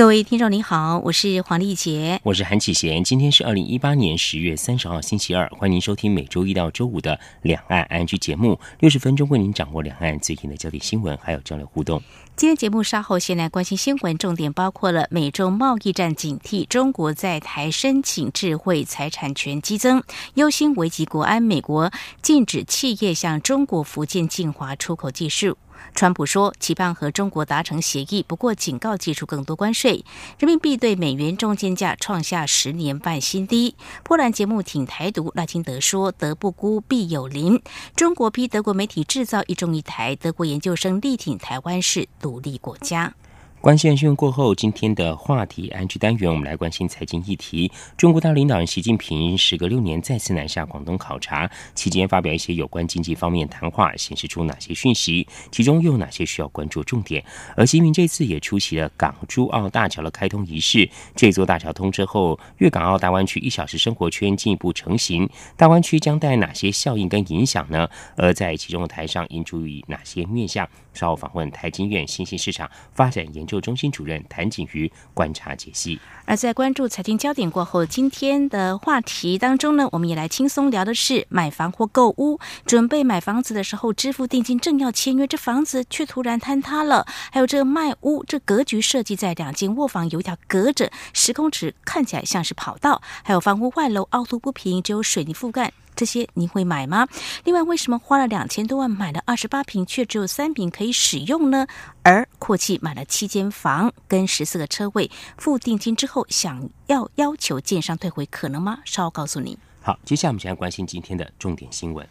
各位听众您好，我是黄丽杰，我是韩启贤。今天是二零一八年十月三十号星期二，欢迎您收听每周一到周五的两岸 ING 节目，六十分钟为您掌握两岸最新的焦点新闻，还有交流互动。今天节目稍后先来关心新闻，重点包括了美中贸易战警惕，中国在台申请智慧财产权激增，忧心危及国安，美国禁止企业向中国福建晋华出口技术。川普说，期盼和中国达成协议，不过警告寄出更多关税。人民币对美元中间价创下十年半新低。波兰节目挺台独，赖清德说德不孤必有邻。中国批德国媒体制造一中一台，德国研究生力挺台湾是独立国家。关心新闻过后，今天的话题安居单元，我们来关心财经议题。中国大领导人习近平时隔六年再次南下广东考察，期间发表一些有关经济方面谈话，显示出哪些讯息？其中又有哪些需要关注重点？而习近平这次也出席了港珠澳大桥的开通仪式。这座大桥通车后，粤港澳大湾区一小时生活圈进一步成型。大湾区将带来哪些效应跟影响呢？而在其中的台上应注意哪些面向？稍后访问台经院新兴市场发展研究中心主任谭景瑜观察解析。而在关注财经焦点过后，今天的话题当中呢，我们也来轻松聊的是买房或购屋。准备买房子的时候，支付定金正要签约，这房子却突然坍塌了。还有这卖屋，这格局设计在两间卧房有一条隔着十公尺，看起来像是跑道。还有房屋外楼凹凸不平，只有水泥覆盖。这些您会买吗？另外，为什么花了两千多万买了二十八平，却只有三平可以使用呢？而阔气买了七间房跟十四个车位，付定金之后，想要要求建商退回，可能吗？稍后告诉你。好，接下来我们先来关心今天的重点新闻，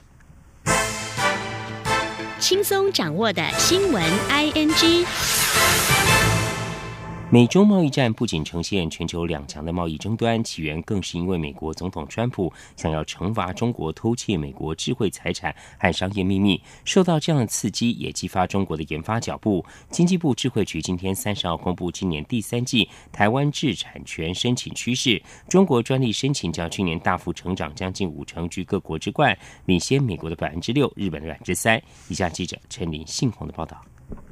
轻松掌握的新闻 I N G。美中贸易战不仅呈现全球两强的贸易争端，起源更是因为美国总统川普想要惩罚中国偷窃美国智慧财产和商业秘密。受到这样的刺激，也激发中国的研发脚步。经济部智慧局今天三十号公布今年第三季台湾智产权申请趋势，中国专利申请较去年大幅成长将近五成，居各国之冠，领先美国的百分之六，日本的百分之三。以下记者陈林信宏的报道。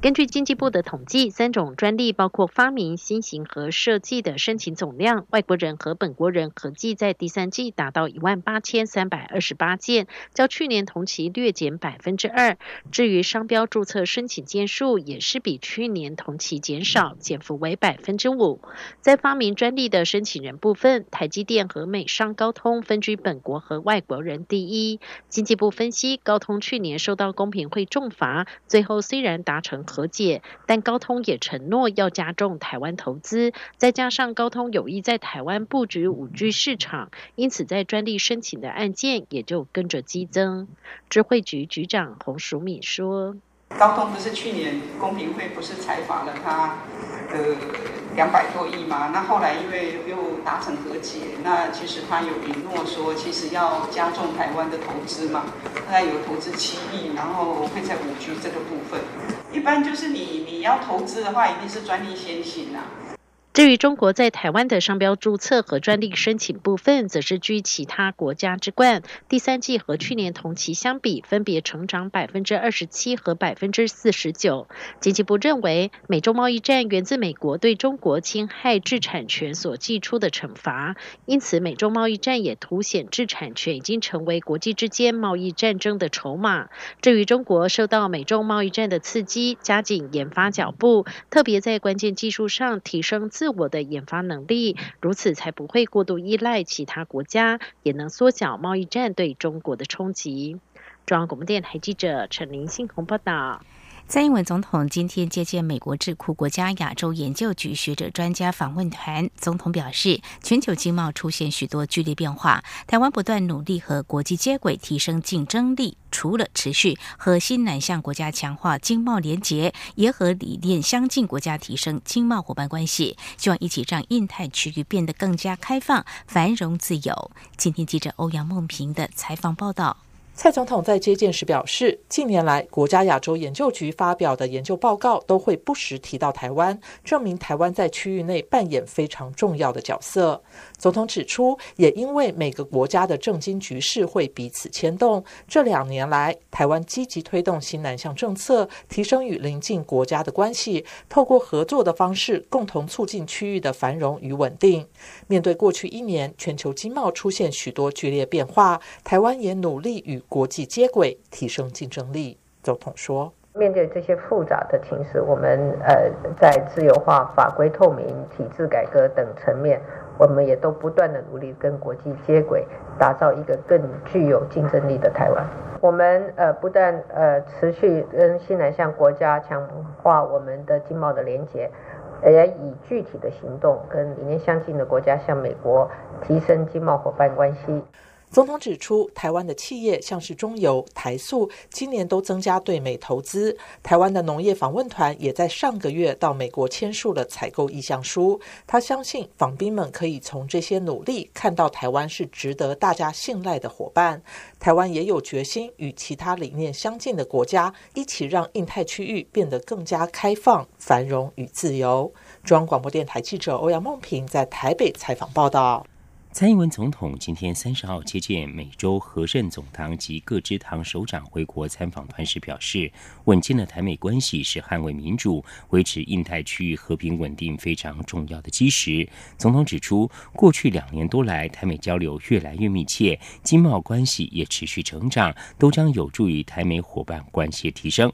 根据经济部的统计，三种专利包括发明、新型和设计的申请总量，外国人和本国人合计在第三季达到一万八千三百二十八件，较去年同期略减百分之二。至于商标注册申请件数，也是比去年同期减少，减幅为百分之五。在发明专利的申请人部分，台积电和美商高通分居本国和外国人第一。经济部分析，高通去年受到公平会重罚，最后虽然达成。成和解，但高通也承诺要加重台湾投资，再加上高通有意在台湾布局五 G 市场，因此在专利申请的案件也就跟着激增。智慧局局长洪淑敏说：“高通不是去年公平会不是采访了他呃两百多亿嘛？那后来因为又达成和解，那其实他有允诺说，其实要加重台湾的投资嘛，大概有投资七亿，然后会在五 G 这个部分。”一般就是你你要投资的话，一定是专利先行啊。至于中国在台湾的商标注册和专利申请部分，则是居其他国家之冠。第三季和去年同期相比，分别成长百分之二十七和百分之四十九。经济部认为，美中贸易战源自美国对中国侵害智产权所寄出的惩罚，因此美中贸易战也凸显智产权已经成为国际之间贸易战争的筹码。至于中国受到美中贸易战的刺激，加紧研发脚步，特别在关键技术上提升自我的研发能力，如此才不会过度依赖其他国家，也能缩小贸易战对中国的冲击。中央广播电台记者陈林信宏报道。蔡英文总统今天接见美国智库国家亚洲研究局学者专家访问团。总统表示，全球经贸出现许多剧烈变化，台湾不断努力和国际接轨，提升竞争力。除了持续和新南向国家强化经贸联结，也和理念相近国家提升经贸伙伴关系，希望一起让印太区域变得更加开放、繁荣、自由。今天记者欧阳梦平的采访报道。蔡总统在接见时表示，近年来国家亚洲研究局发表的研究报告都会不时提到台湾，证明台湾在区域内扮演非常重要的角色。总统指出，也因为每个国家的政经局势会彼此牵动，这两年来台湾积极推动新南向政策，提升与邻近国家的关系，透过合作的方式，共同促进区域的繁荣与稳定。面对过去一年全球经贸出现许多剧烈变化，台湾也努力与国际接轨，提升竞争力。总统说：“面对这些复杂的情势，我们呃在自由化、法规透明、体制改革等层面。”我们也都不断的努力跟国际接轨，打造一个更具有竞争力的台湾。我们呃不但呃持续跟西南向国家强化我们的经贸的连结，也以具体的行动跟理念相近的国家，向美国提升经贸伙伴关系。总统指出，台湾的企业像是中油、台塑，今年都增加对美投资。台湾的农业访问团也在上个月到美国签署了采购意向书。他相信访宾们可以从这些努力看到台湾是值得大家信赖的伙伴。台湾也有决心与其他理念相近的国家一起让印太区域变得更加开放、繁荣与自由。中央广播电台记者欧阳梦平在台北采访报道。蔡英文总统今天三十号接见美洲和盛总堂及各支堂首长回国参访团时表示，稳健的台美关系是捍卫民主、维持印太区域和平稳定非常重要的基石。总统指出，过去两年多来，台美交流越来越密切，经贸关系也持续成长，都将有助于台美伙伴关系提升。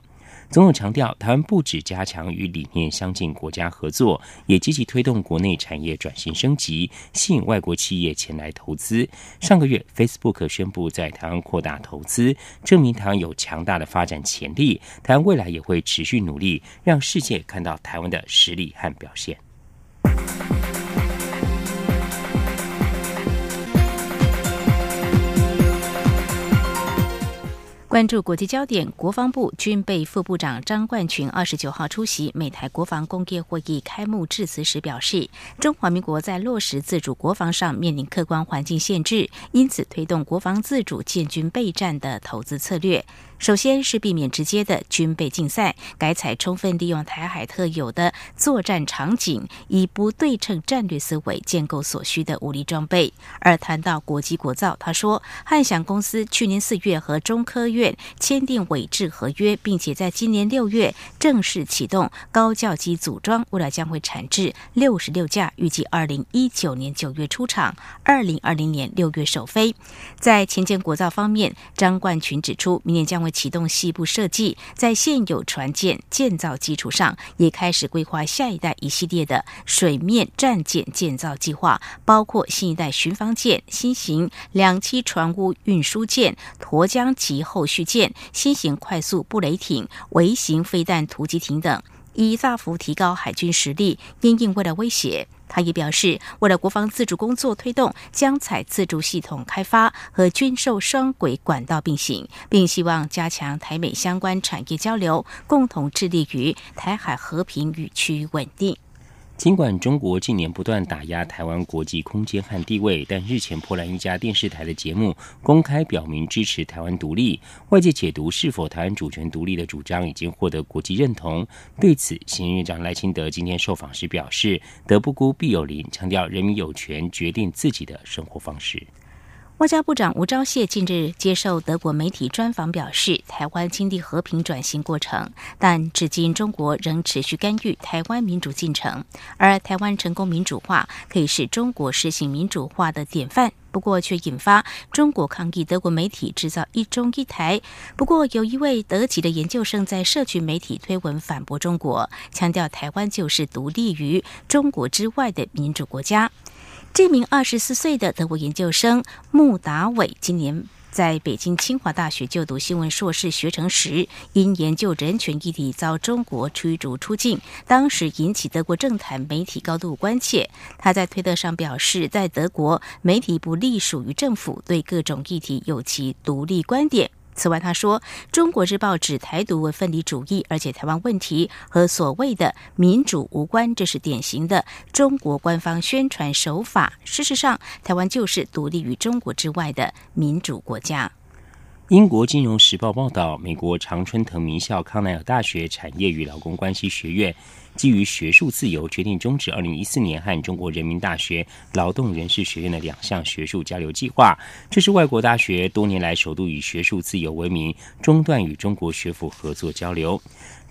总统强调，台湾不止加强与理念相近国家合作，也积极推动国内产业转型升级，吸引外国企业前来投资。上个月，Facebook 宣布在台湾扩大投资，证明台湾有强大的发展潜力。台湾未来也会持续努力，让世界看到台湾的实力和表现。关注国际焦点，国防部军备副部长张冠群二十九号出席美台国防工业会议开幕致辞时表示，中华民国在落实自主国防上面临客观环境限制，因此推动国防自主建军备战的投资策略。首先是避免直接的军备竞赛，改采充分利用台海特有的作战场景，以不对称战略思维建构所需的武力装备。而谈到国机国造，他说，汉翔公司去年四月和中科院签订委制合约，并且在今年六月正式启动高教机组装，未来将会产制六十六架，预计二零一九年九月出厂，二零二零年六月首飞。在前建国造方面，张冠群指出，明年将会启动西部设计，在现有船舰建造基础上，也开始规划下一代一系列的水面战舰建造计划，包括新一代巡防舰、新型两栖船坞运输舰、沱江级后驱舰、新型快速布雷艇、微型飞弹突击艇等，以大幅提高海军实力，因应未来威胁。他也表示，为了国防自主工作推动，将采自主系统开发和军售双轨管道并行，并希望加强台美相关产业交流，共同致力于台海和平与区域稳定。尽管中国近年不断打压台湾国际空间和地位，但日前波兰一家电视台的节目公开表明支持台湾独立。外界解读是否台湾主权独立的主张已经获得国际认同。对此，新任院长赖清德今天受访时表示：“德不孤，必有邻”，强调人民有权决定自己的生活方式。外交部长吴钊燮近日接受德国媒体专访，表示台湾经历和平转型过程，但至今中国仍持续干预台湾民主进程。而台湾成功民主化可以是中国实行民主化的典范，不过却引发中国抗议德国媒体制造一中一台。不过，有一位德籍的研究生在社群媒体推文反驳中国，强调台湾就是独立于中国之外的民主国家。这名二十四岁的德国研究生穆达伟，今年在北京清华大学就读新闻硕士学程时，因研究人权议题遭中国驱逐出境，当时引起德国政坛媒体高度关切。他在推特上表示，在德国媒体不隶属于政府，对各种议题有其独立观点。此外，他说，《中国日报》指台独为分离主义，而且台湾问题和所谓的民主无关，这是典型的中国官方宣传手法。事实上，台湾就是独立于中国之外的民主国家。英国金融时报报道，美国常春藤名校康奈尔大学产业与劳工关系学院。基于学术自由，决定终止二零一四年和中国人民大学劳动人事学院的两项学术交流计划。这是外国大学多年来首度以学术自由为名中断与中国学府合作交流。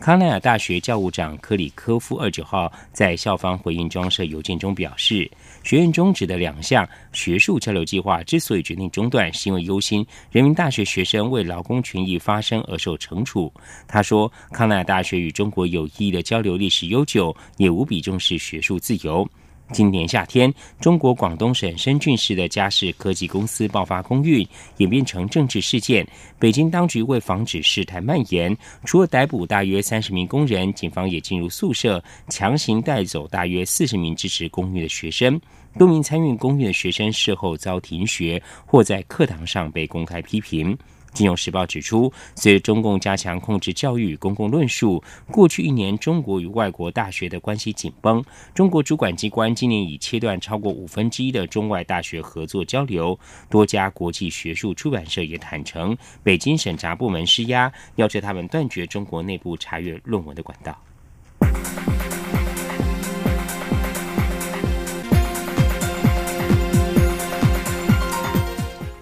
康奈尔大学教务长科里科夫二九号在校方回应装设邮件中表示，学院终止的两项学术交流计划之所以决定中断，是因为忧心人民大学学生为劳工权益发声而受惩处。他说，康奈尔大学与中国有意义的交流历史悠久，也无比重视学术自由。今年夏天，中国广东省深圳市的嘉士科技公司爆发公运，演变成政治事件。北京当局为防止事态蔓延，除了逮捕大约三十名工人，警方也进入宿舍，强行带走大约四十名支持公运的学生。多名参与公运的学生事后遭停学，或在课堂上被公开批评。《金融时报》指出，随着中共加强控制教育与公共论述，过去一年中国与外国大学的关系紧绷。中国主管机关今年已切断超过五分之一的中外大学合作交流。多家国际学术出版社也坦诚，北京审查部门施压，要求他们断绝中国内部查阅论文的管道。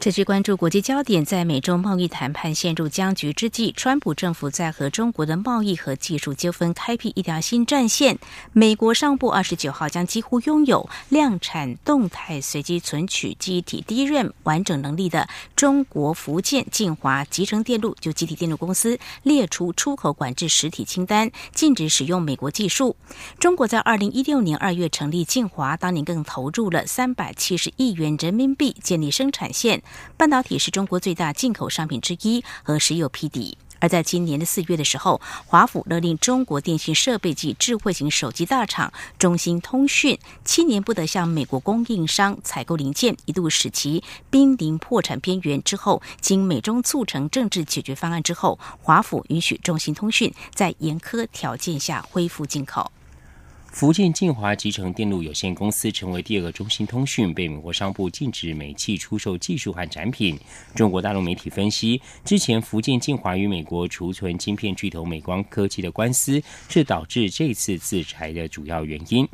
持续关注国际焦点，在美中贸易谈判陷入僵局之际，川普政府在和中国的贸易和技术纠纷开辟一条新战线。美国商务部二十九号将几乎拥有量产动态随机存取记忆体 DRAM 完整能力的中国福建晋华集成电路就集体电路公司列出出口管制实体清单，禁止使用美国技术。中国在二零一六年二月成立晋华，当年更投入了三百七十亿元人民币建立生产线。半导体是中国最大进口商品之一，和石油匹敌。而在今年的四月的时候，华府勒令中国电信设备及智慧型手机大厂中兴通讯七年不得向美国供应商采购零件，一度使其濒临破产边缘。之后，经美中促成政治解决方案之后，华府允许中兴通讯在严苛条件下恢复进口。福建晋华集成电路有限公司成为第二个中兴通讯被美国商部禁止煤气出售技术和产品。中国大陆媒体分析，之前福建晋华与美国储存芯片巨头美光科技的官司，是导致这次制裁的主要原因。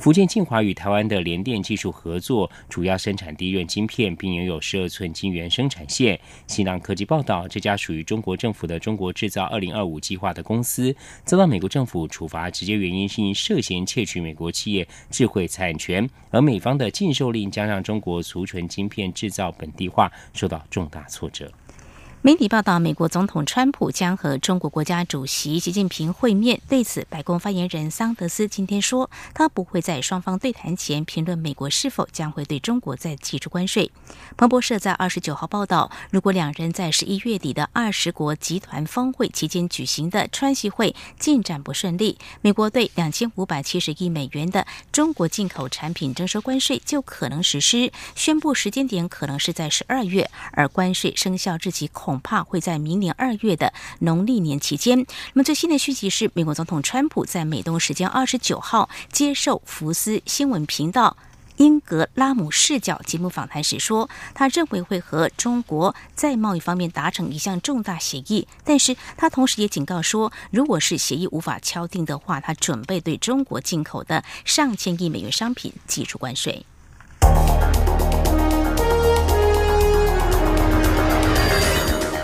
福建晋华与台湾的联电技术合作，主要生产低润晶片，并拥有十二寸晶圆生产线。新浪科技报道，这家属于中国政府的“中国制造二零二五”计划的公司，遭到美国政府处罚，直接原因是因涉嫌窃取美国企业智慧产权，而美方的禁售令将让中国储存晶片制造本地化受到重大挫折。媒体报道，美国总统川普将和中国国家主席习近平会面。对此，白宫发言人桑德斯今天说，他不会在双方对谈前评论美国是否将会对中国再提出关税。彭博社在二十九号报道，如果两人在十一月底的二十国集团峰会期间举行的川习会进展不顺利，美国对两千五百七十亿美元的中国进口产品征收关税就可能实施。宣布时间点可能是在十二月，而关税生效日期。恐怕会在明年二月的农历年期间。那么最新的讯息是，美国总统川普在美东时间二十九号接受福斯新闻频道英格拉姆视角节目访谈时说，他认为会和中国在贸易方面达成一项重大协议，但是他同时也警告说，如果是协议无法敲定的话，他准备对中国进口的上千亿美元商品寄出关税。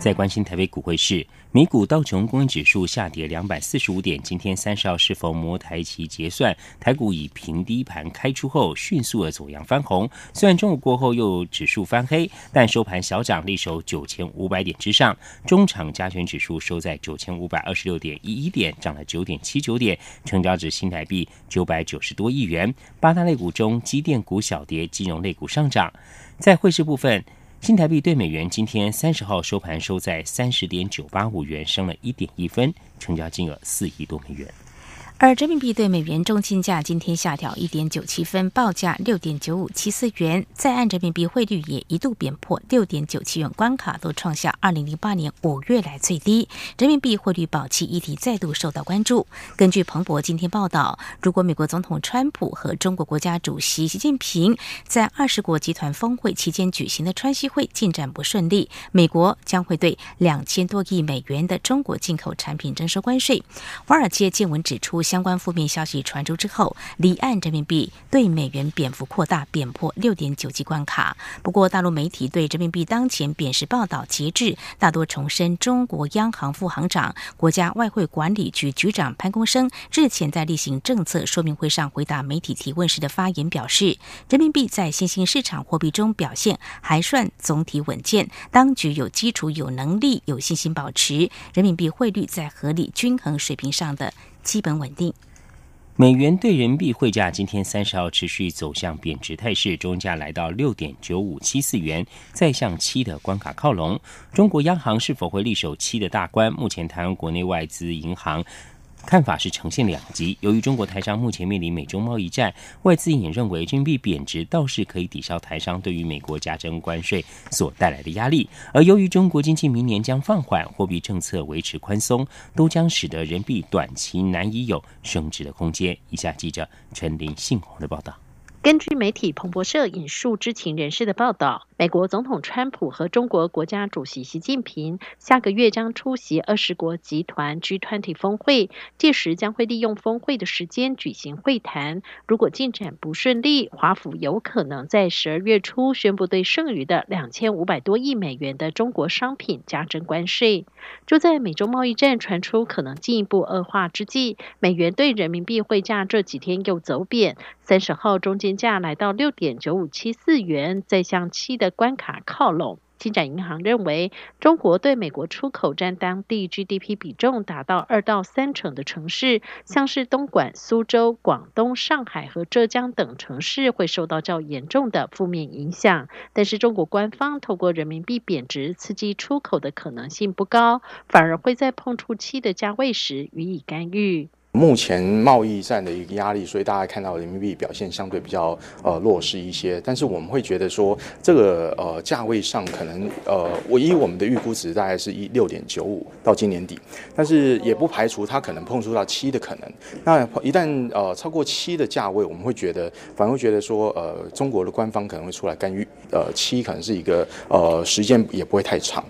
在关心台北股汇市。美股道琼工业指数下跌两百四十五点，今天三十号是否摩台期结算？台股以平低盘开出后，迅速的走阳翻红。虽然中午过后又指数翻黑，但收盘小涨，力守九千五百点之上。中场加权指数收在九千五百二十六点一一点，涨了九点七九点，成交值新台币九百九十多亿元。八大类股中，机电股小跌，金融类股上涨。在汇市部分。新台币对美元今天三十号收盘收在三十点九八五元，升了一点一分，成交金额四亿多美元。而人民币对美元中金价今天下调一点九七分，报价六点九五七四元。在岸人民币汇率也一度贬破六点九七元关卡，都创下二零零八年五月来最低。人民币汇率保期议题再度受到关注。根据彭博今天报道，如果美国总统川普和中国国家主席习近平在二十国集团峰会期间举行的川西会进展不顺利，美国将会对两千多亿美元的中国进口产品征收关税。华尔街见闻指出。相关负面消息传出之后，离岸人民币对美元贬幅扩大，贬破六点九级关卡。不过，大陆媒体对人民币当前贬值报道截至，大多重申中国央行副行长、国家外汇管理局局长潘功生日前在例行政策说明会上回答媒体提问时的发言表示，人民币在新兴市场货币中表现还算总体稳健，当局有基础、有能力、有信心保持人民币汇率在合理均衡水平上的。基本稳定。美元对人民币汇价今天三十号持续走向贬值态势，中价来到六点九五七四元，再向七的关卡靠拢。中国央行是否会力守七的大关？目前台湾国内外资银行。看法是呈现两极。由于中国台商目前面临美中贸易战，外资也认为人民币贬值倒是可以抵消台商对于美国加征关税所带来的压力。而由于中国经济明年将放缓，货币政策维持宽松，都将使得人民币短期难以有升值的空间。以下记者陈林信宏的报道。根据媒体彭博社引述知情人士的报道，美国总统川普和中国国家主席习近平下个月将出席二十国集团 G20 峰会，届时将会利用峰会的时间举行会谈。如果进展不顺利，华府有可能在十二月初宣布对剩余的两千五百多亿美元的中国商品加征关税。就在美中贸易战传出可能进一步恶化之际，美元对人民币汇价这几天又走贬。三十号中间价来到六点九五七四元，再向七的关卡靠拢。金展银行认为，中国对美国出口占当地 GDP 比重达到二到三成的城市，像是东莞、苏州、广东、上海和浙江等城市会受到较严重的负面影响。但是，中国官方透过人民币贬值刺激出口的可能性不高，反而会在碰触七的价位时予以干预。目前贸易战的一个压力，所以大家看到人民币表现相对比较呃弱势一些。但是我们会觉得说，这个呃价位上可能呃，唯一我们的预估值大概是一六点九五到今年底，但是也不排除它可能碰触到七的可能。那一旦呃超过七的价位，我们会觉得反而会觉得说，呃中国的官方可能会出来干预，呃七可能是一个呃时间也不会太长。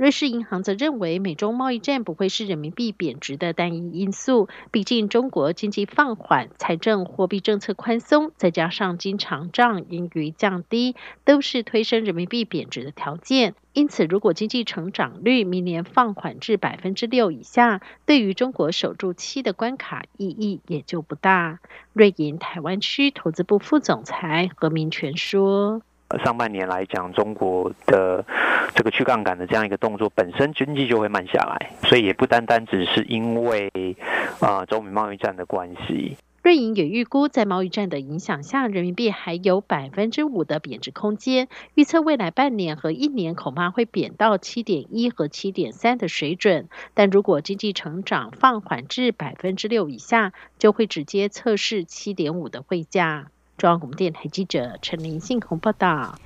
瑞士银行则认为，美中贸易战不会是人民币贬值的单一因素。毕竟，中国经济放缓、财政货币政策宽松，再加上经常账盈余降低，都是推升人民币贬值的条件。因此，如果经济成长率明年放缓至百分之六以下，对于中国守住七的关卡意义也就不大。瑞银台湾区投资部副总裁何明全说。上半年来讲，中国的这个去杠杆的这样一个动作，本身经济就会慢下来，所以也不单单只是因为啊中美贸易战的关系。瑞银也预估，在贸易战的影响下，人民币还有百分之五的贬值空间。预测未来半年和一年恐怕会贬到七点一和七点三的水准。但如果经济成长放缓至百分之六以下，就会直接测试七点五的汇价。中央广播电台记者陈林信宏报道。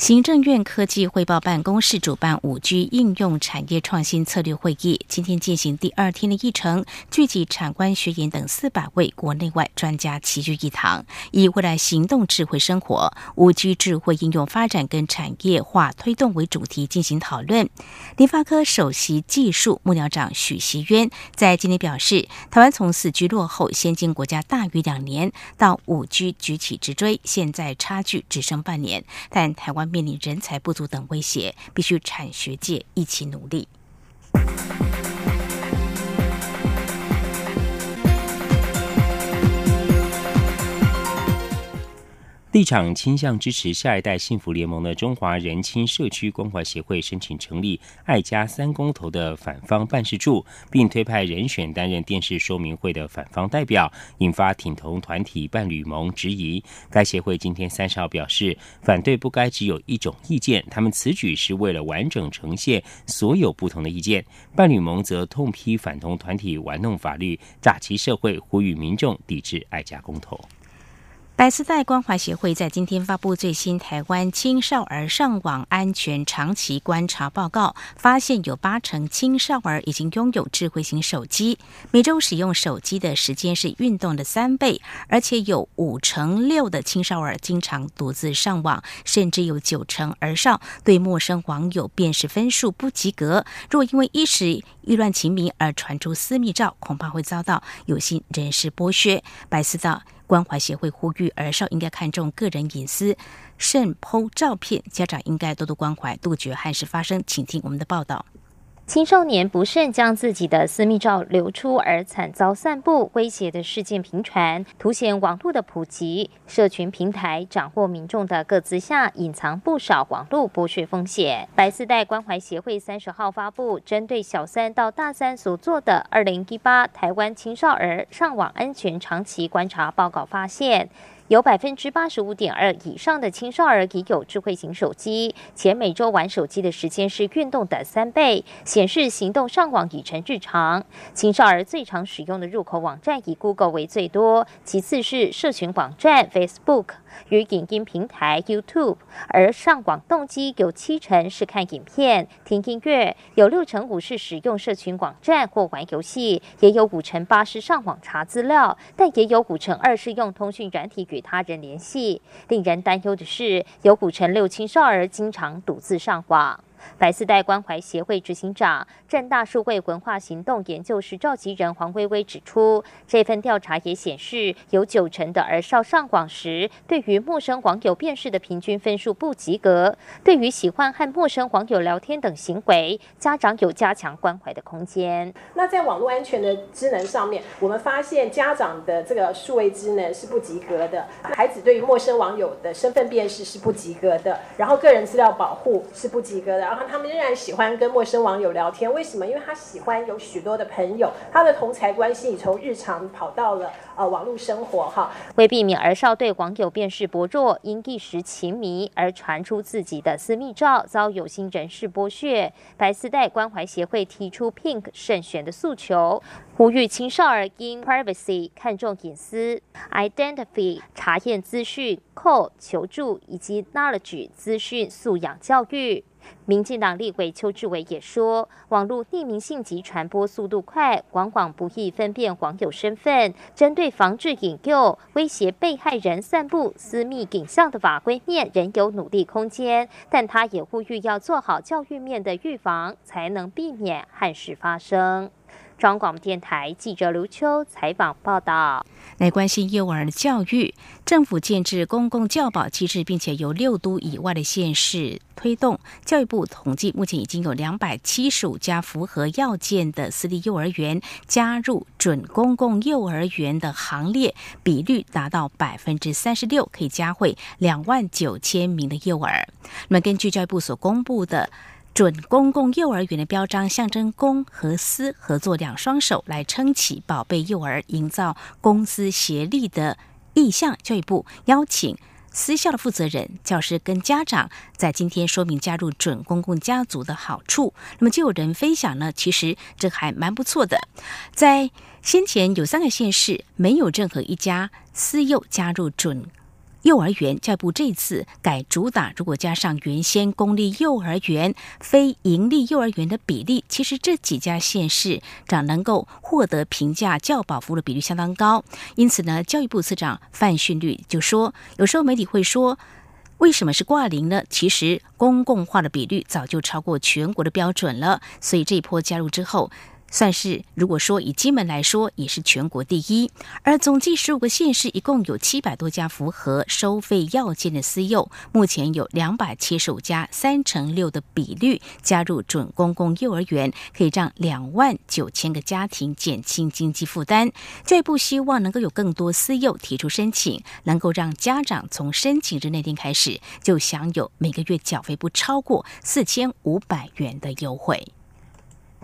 行政院科技汇报办公室主办五 G 应用产业创新策略会议，今天进行第二天的议程，聚集产官学研等四百位国内外专家齐聚一堂，以未来行动智慧生活、五 G 智慧应用发展跟产业化推动为主题进行讨论。联发科首席技术幕僚长许习渊在今天表示，台湾从四 G 落后先进国家大约两年，到五 G 举起直追，现在差距只剩半年，但台湾。面临人才不足等威胁，必须产学界一起努力。立场倾向支持下一代幸福联盟的中华人亲社区关怀协会申请成立“爱家三公投”的反方办事处，并推派人选担任电视说明会的反方代表，引发挺同团体伴侣盟质疑。该协会今天三十号表示，反对不该只有一种意见，他们此举是为了完整呈现所有不同的意见。伴侣盟则痛批反同团体玩弄法律、诈欺社会，呼吁民众抵制爱家公投。百思代关怀协会在今天发布最新台湾青少儿上网安全长期观察报告，发现有八成青少儿已经拥有智慧型手机，每周使用手机的时间是运动的三倍，而且有五成六的青少儿经常独自上网，甚至有九成儿少对陌生网友辨识分数不及格。若因为一时意乱情迷而传出私密照，恐怕会遭到有心人士剥削。百思道。关怀协会呼吁儿少应该看重个人隐私，慎剖照片。家长应该多多关怀，杜绝憾事发生。请听我们的报道。青少年不慎将自己的私密照流出而惨遭散布威胁的事件频传，凸显网络的普及、社群平台掌握民众的各自下，隐藏不少网络剥削风险。白丝带关怀协会三十号发布针对小三到大三所做的二零一八台湾青少儿上网安全长期观察报告，发现。有百分之八十五点二以上的青少儿已有智慧型手机，且每周玩手机的时间是运动的三倍，显示行动上网已成日常。青少儿最常使用的入口网站以 Google 为最多，其次是社群网站 Facebook 与影音平台 YouTube。而上网动机有七成是看影片、听音乐，有六成五是使用社群网站或玩游戏，也有五成八是上网查资料，但也有五成二是用通讯软体与他人联系。令人担忧的是，有古城六青少儿经常独自上网。白丝带关怀协会执行长、正大数位文化行动研究室召集人黄薇薇指出，这份调查也显示，有九成的儿少上网时，对于陌生网友辨识的平均分数不及格。对于喜欢和陌生网友聊天等行为，家长有加强关怀的空间。那在网络安全的智能上面，我们发现家长的这个数位智能是不及格的，孩子对于陌生网友的身份辨识是不及格的，然后个人资料保护是不及格的。然后他们仍然喜欢跟陌生网友聊天，为什么？因为他喜欢有许多的朋友，他的同才关系从日常跑到了呃网络生活哈。为避免儿少对网友辨识薄弱，因一时情迷而传出自己的私密照，遭有心人士剥削，白丝带关怀协会提出 Pink 慎选的诉求，呼吁青少儿因 privacy 看重隐私，identify 查验资讯，call 求助以及 knowledge 资讯素养教育。民进党立委邱志伟也说，网络匿名信及传播速度快，往往不易分辨网友身份。针对防治引诱、威胁被害人散布私密影像的法规面，仍有努力空间。但他也呼吁要做好教育面的预防，才能避免憾事发生。中广电台记者刘秋采访报道。来关心幼儿教育，政府建制公共教保机制，并且由六都以外的县市推动。教育部统计，目前已经有两百七十五家符合要件的私立幼儿园加入准公共幼儿园的行列，比率达到百分之三十六，可以加惠两万九千名的幼儿。那么，根据教育部所公布的。准公共幼儿园的标章象征公和私合作两双手来撑起宝贝幼儿，营造公私协力的意向。教育部邀请私校的负责人、教师跟家长在今天说明加入准公共家族的好处。那么就有人分享呢，其实这还蛮不错的。在先前有三个县市没有任何一家私幼加入准。幼儿园教育部这次改主打，如果加上原先公立幼儿园、非盈利幼儿园的比例，其实这几家县市长能够获得评价教保服务的比率相当高。因此呢，教育部次长范训律就说，有时候媒体会说，为什么是挂零呢？其实公共化的比率早就超过全国的标准了，所以这一波加入之后。算是，如果说以金门来说，也是全国第一。而总计十五个县市，一共有七百多家符合收费要件的私幼，目前有两百七十五家，三成六的比率加入准公共幼儿园，可以让两万九千个家庭减轻经济负担。教育部希望能够有更多私幼提出申请，能够让家长从申请日那天开始就享有每个月缴费不超过四千五百元的优惠。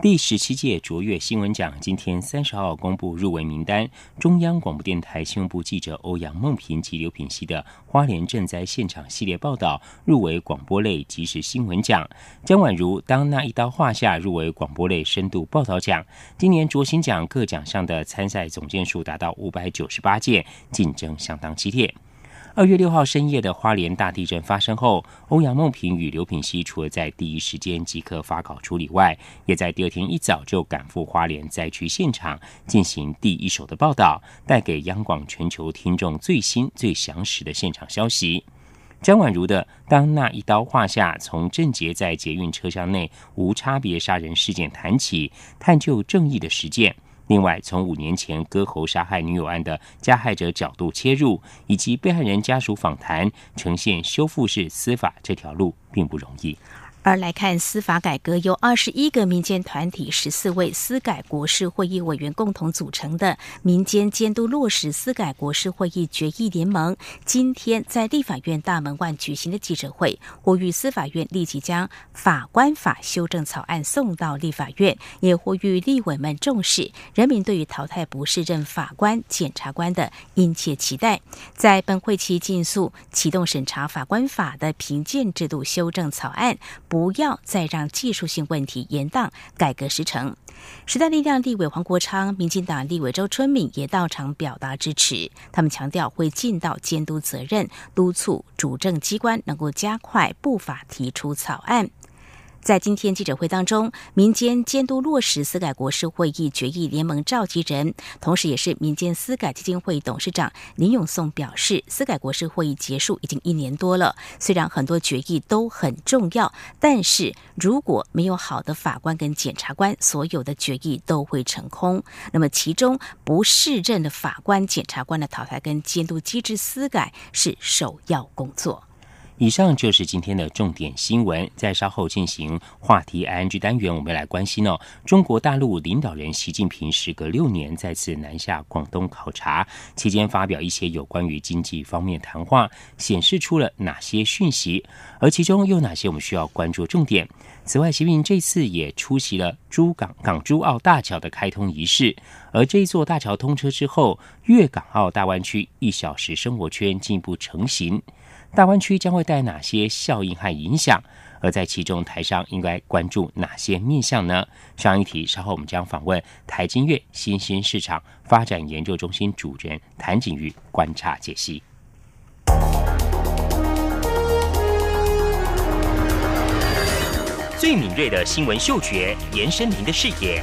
第十七届卓越新闻奖今天三十号公布入围名单，中央广播电台新闻部记者欧阳梦平及刘品熙的花莲赈灾现场系列报道入围广播类即时新闻奖。江婉如当那一刀划下入围广播类深度报道奖。今年卓新奖各奖项的参赛总件数达到五百九十八件，竞争相当激烈。二月六号深夜的花莲大地震发生后，欧阳梦平与刘品熙除了在第一时间即刻发稿处理外，也在第二天一早就赶赴花莲灾区现场进行第一手的报道，带给央广全球听众最新最详实的现场消息。张婉如的《当那一刀划下》，从郑捷在捷运车厢内无差别杀人事件谈起，探究正义的实践。另外，从五年前割喉杀害女友案的加害者角度切入，以及被害人家属访谈，呈现修复式司法这条路并不容易。而来看司法改革，由二十一个民间团体、十四位司改国事会议委员共同组成的民间监督落实司改国事会议决议联盟，今天在立法院大门外举行的记者会，呼吁司法院立即将法官法修正草案送到立法院，也呼吁立委们重视人民对于淘汰不适任法官、检察官的殷切期待，在本会期尽速启动审查法官法的评鉴制度修正草案。不要再让技术性问题延宕改革时程。时代力量立委黄国昌、民进党立委周春敏也到场表达支持。他们强调会尽到监督责任，督促主政机关能够加快步伐提出草案。在今天记者会当中，民间监督落实司改国事会议决议联盟召集人，同时也是民间司改基金会董事长林永颂表示，司改国事会议结束已经一年多了，虽然很多决议都很重要，但是如果没有好的法官跟检察官，所有的决议都会成空。那么其中不适任的法官、检察官的淘汰跟监督机制司改是首要工作。以上就是今天的重点新闻。在稍后进行话题 I N G 单元，我们来关心哦。中国大陆领导人习近平时隔六年再次南下广东考察，期间发表一些有关于经济方面谈话，显示出了哪些讯息？而其中又哪些我们需要关注重点？此外，习近平这次也出席了珠港港珠澳大桥的开通仪式。而这一座大桥通车之后，粤港澳大湾区一小时生活圈进一步成型。大湾区将会带来哪些效应和影响？而在其中，台商应该关注哪些面向呢？上一题稍后我们将访问台金月新兴市场发展研究中心主任谭景玉，观察解析。最敏锐的新闻嗅觉，延伸您的视野，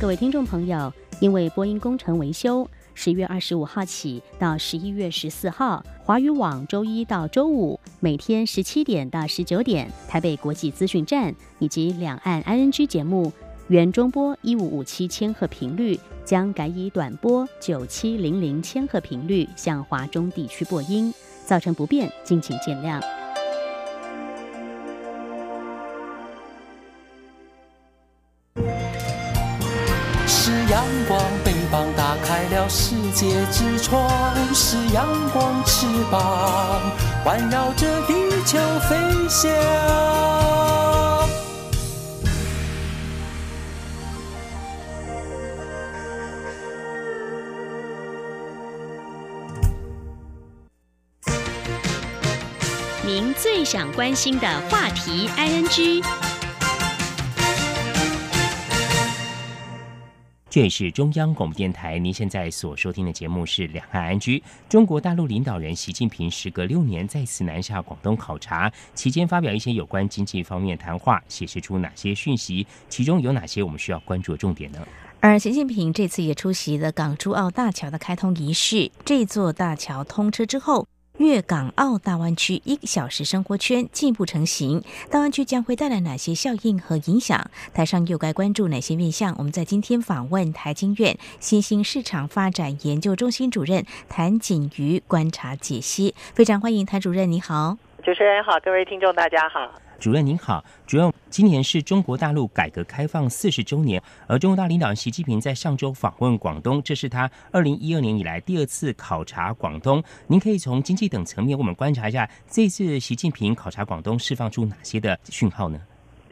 各位听众朋友，因为播音工程维修，十月二十五号起到十一月十四号，华语网周一到周五每天十七点到十九点，台北国际资讯站以及两岸 ING 节目原中波一五五七千赫频率将改以短波九七零零千赫频率向华中地区播音，造成不便，敬请见谅。世界之窗；是阳光，翅膀环绕着地球飞翔。您最想关心的话题，ING。这里是中央广播电台，您现在所收听的节目是《两岸安居》。中国大陆领导人习近平时隔六年再次南下广东考察，期间发表一些有关经济方面谈话，显示出哪些讯息？其中有哪些我们需要关注的重点呢？而习近平这次也出席了港珠澳大桥的开通仪式。这座大桥通车之后，粤港澳大湾区一小时生活圈进一步成型，大湾区将会带来哪些效应和影响？台上又该关注哪些面向？我们在今天访问台经院新兴市场发展研究中心主任谭景瑜观察解析，非常欢迎谭主任，你好，主持人好，各位听众大家好。主任您好，主任，今年是中国大陆改革开放四十周年，而中国大领导人习近平在上周访问广东，这是他二零一二年以来第二次考察广东。您可以从经济等层面，我们观察一下这次习近平考察广东释放出哪些的讯号呢？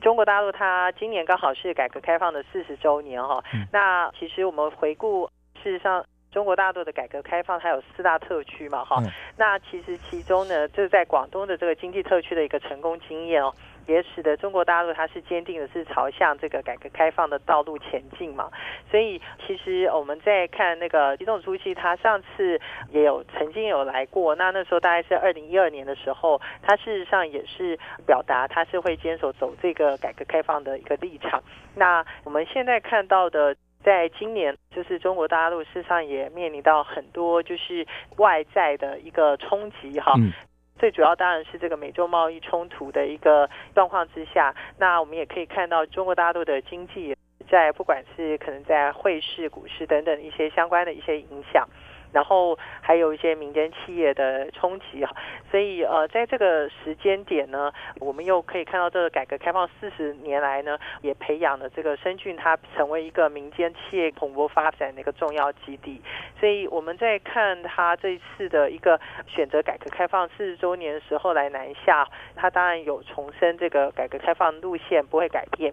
中国大陆它今年刚好是改革开放的四十周年哈，那其实我们回顾，事实上。中国大陆的改革开放，它有四大特区嘛，哈，那其实其中呢，就是在广东的这个经济特区的一个成功经验哦，也使得中国大陆它是坚定的是朝向这个改革开放的道路前进嘛。所以其实我们在看那个习总书记，他上次也有曾经有来过，那那时候大概是二零一二年的时候，他事实上也是表达他是会坚守走这个改革开放的一个立场。那我们现在看到的。在今年，就是中国大陆事实上也面临到很多就是外在的一个冲击哈。最主要当然是这个美洲贸易冲突的一个状况之下，那我们也可以看到中国大陆的经济在不管是可能在汇市、股市等等一些相关的一些影响。然后还有一些民间企业的冲击啊，所以呃，在这个时间点呢，我们又可以看到这个改革开放四十年来呢，也培养了这个深圳，它成为一个民间企业蓬勃发展的一个重要基地。所以我们在看它这一次的一个选择改革开放四十周年的时候来南下，它当然有重申这个改革开放路线不会改变，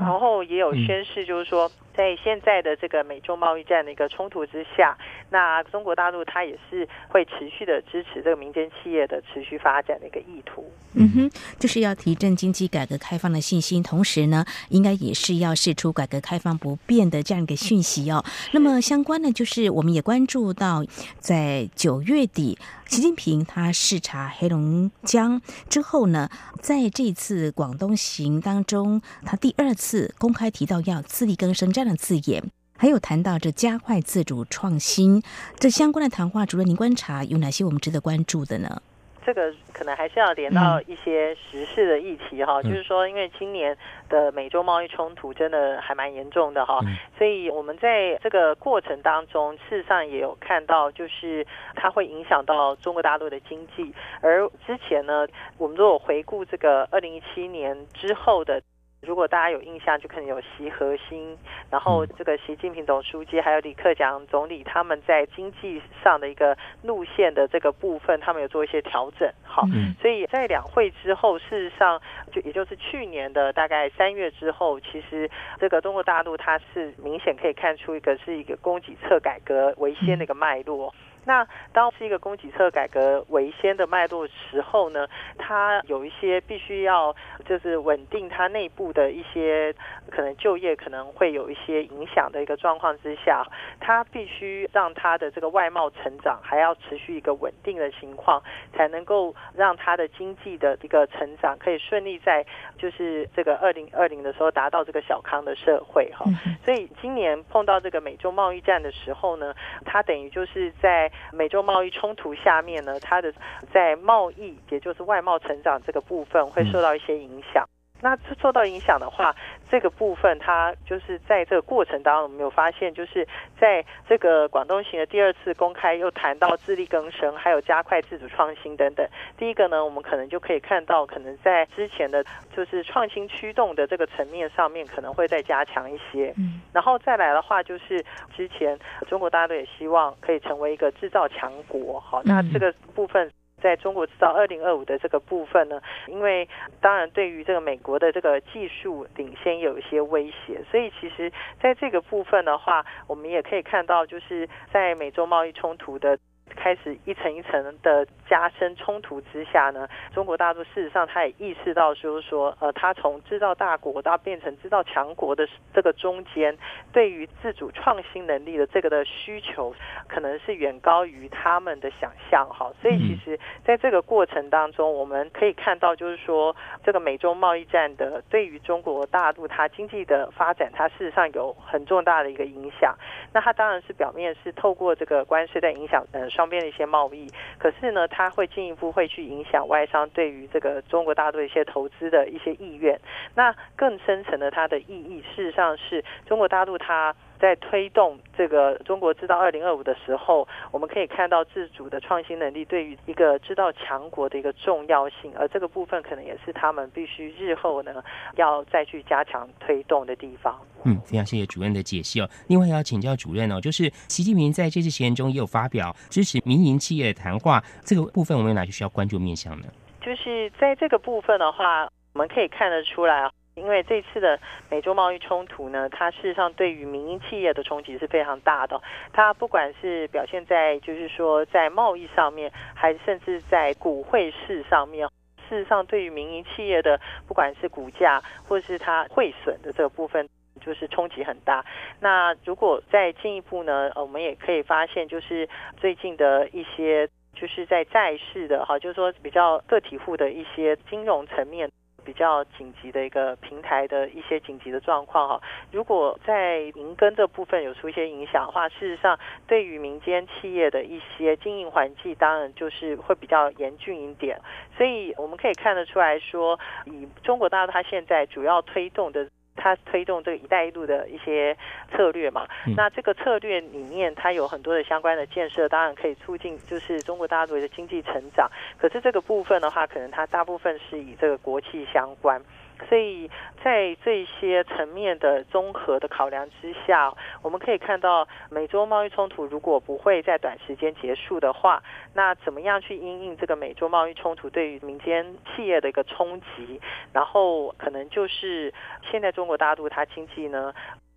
然后也有宣示，就是说。在现在的这个美中贸易战的一个冲突之下，那中国大陆它也是会持续的支持这个民间企业的持续发展的一个意图。嗯哼，就是要提振经济改革开放的信心，同时呢，应该也是要释出改革开放不变的这样一个讯息哦。那么相关的就是我们也关注到，在九月底，习近平他视察黑龙江之后呢，在这次广东行当中，他第二次公开提到要自力更生这样的字眼，还有谈到这加快自主创新这相关的谈话，主任您观察有哪些我们值得关注的呢？这个可能还是要连到一些时事的议题哈，就是说，因为今年的美洲贸易冲突真的还蛮严重的哈，所以我们在这个过程当中，事实上也有看到，就是它会影响到中国大陆的经济。而之前呢，我们如果回顾这个二零一七年之后的。如果大家有印象，就可能有习核心，然后这个习近平总书记还有李克强总理，他们在经济上的一个路线的这个部分，他们有做一些调整。好，所以在两会之后，事实上就也就是去年的大概三月之后，其实这个中国大陆它是明显可以看出一个是一个供给侧改革为先的一个脉络。那当是一个供给侧改革为先的脉络时候呢，它有一些必须要就是稳定它内部的一些可能就业可能会有一些影响的一个状况之下，它必须让它的这个外贸成长还要持续一个稳定的情况，才能够让它的经济的一个成长可以顺利在就是这个二零二零的时候达到这个小康的社会哈。所以今年碰到这个美洲贸易战的时候呢，它等于就是在美洲贸易冲突下面呢，它的在贸易也就是外贸成长这个部分会受到一些影响。那受到影响的话，这个部分它就是在这个过程当中，我们有发现，就是在这个广东行的第二次公开又谈到自力更生，还有加快自主创新等等。第一个呢，我们可能就可以看到，可能在之前的就是创新驱动的这个层面上面，可能会再加强一些。嗯，然后再来的话，就是之前中国大家都也希望可以成为一个制造强国。好，那这个部分。在中国制造二零二五的这个部分呢，因为当然对于这个美国的这个技术领先有一些威胁，所以其实在这个部分的话，我们也可以看到，就是在美洲贸易冲突的。开始一层一层的加深冲突之下呢，中国大陆事实上他也意识到，就是说，呃，他从制造大国到变成制造强国的这个中间，对于自主创新能力的这个的需求，可能是远高于他们的想象。哈，所以其实在这个过程当中，我们可以看到，就是说，这个美中贸易战的对于中国大陆它经济的发展，它事实上有很重大的一个影响。那它当然是表面是透过这个关税在影响，呃，双。边的一些贸易，可是呢，它会进一步会去影响外商对于这个中国大陆一些投资的一些意愿。那更深层的它的意义，事实上是中国大陆它。在推动这个中国制造二零二五的时候，我们可以看到自主的创新能力对于一个制造强国的一个重要性，而这个部分可能也是他们必须日后呢要再去加强推动的地方。嗯，非常谢谢主任的解析哦。另外要请教主任哦，就是习近平在这次协言中也有发表支持民营企业的谈话，这个部分我们有哪些需要关注面向呢？就是在这个部分的话，我们可以看得出来。因为这次的美洲贸易冲突呢，它事实上对于民营企业的冲击是非常大的。它不管是表现在就是说在贸易上面，还甚至在股汇市上面，事实上对于民营企业的不管是股价或是它汇损的这个部分，就是冲击很大。那如果再进一步呢，我们也可以发现，就是最近的一些就是在债市的哈，就是说比较个体户的一些金融层面。比较紧急的一个平台的一些紧急的状况哈，如果在银根这部分有出一些影响的话，事实上对于民间企业的一些经营环境，当然就是会比较严峻一点。所以我们可以看得出来说，以中国大陆它现在主要推动的。它推动这个“一带一路”的一些策略嘛，那这个策略里面它有很多的相关的建设，当然可以促进就是中国大陆的经济成长。可是这个部分的话，可能它大部分是以这个国企相关。所以在这些层面的综合的考量之下，我们可以看到，美洲贸易冲突如果不会在短时间结束的话，那怎么样去因应这个美洲贸易冲突对于民间企业的一个冲击？然后可能就是现在中国不大度他亲戚呢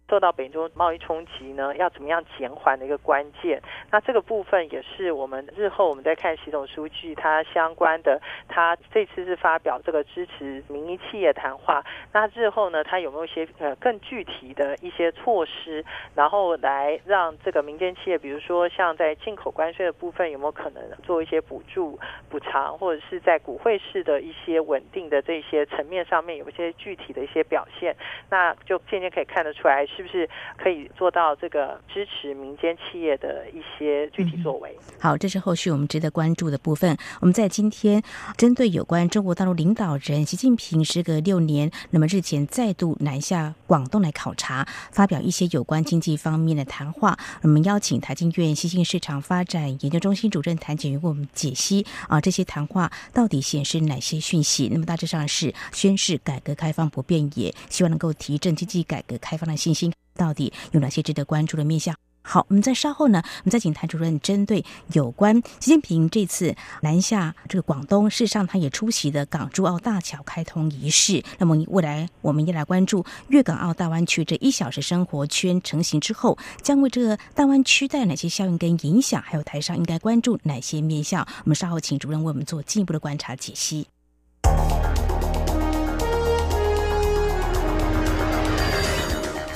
受到北中贸易冲击呢，要怎么样减缓的一个关键？那这个部分也是我们日后我们在看习总书记他相关的，他这次是发表这个支持民营企业谈话。那日后呢，他有没有一些呃更具体的一些措施，然后来让这个民间企业，比如说像在进口关税的部分，有没有可能做一些补助、补偿，或者是在股汇市的一些稳定的这些层面上面有一些具体的一些表现？那就渐渐可以看得出来。是不是可以做到这个支持民间企业的一些具体作为？好，这是后续我们值得关注的部分。我们在今天针对有关中国大陆领导人习近平时隔六年，那么日前再度南下广东来考察，发表一些有关经济方面的谈话。我们邀请台经院新兴市场发展研究中心主任谭景云为我们解析啊，这些谈话到底显示哪些讯息？那么大致上是宣示改革开放不变，也希望能够提振经济改革开放的信心。到底有哪些值得关注的面向？好，我们在稍后呢，我们再请谭主任针对有关习近平这次南下这个广东，事实上他也出席的港珠澳大桥开通仪式。那么未来我们也来关注粤港澳大湾区这一小时生活圈成型之后，将为这个大湾区带来哪些效应跟影响，还有台上应该关注哪些面向？我们稍后请主任为我们做进一步的观察解析。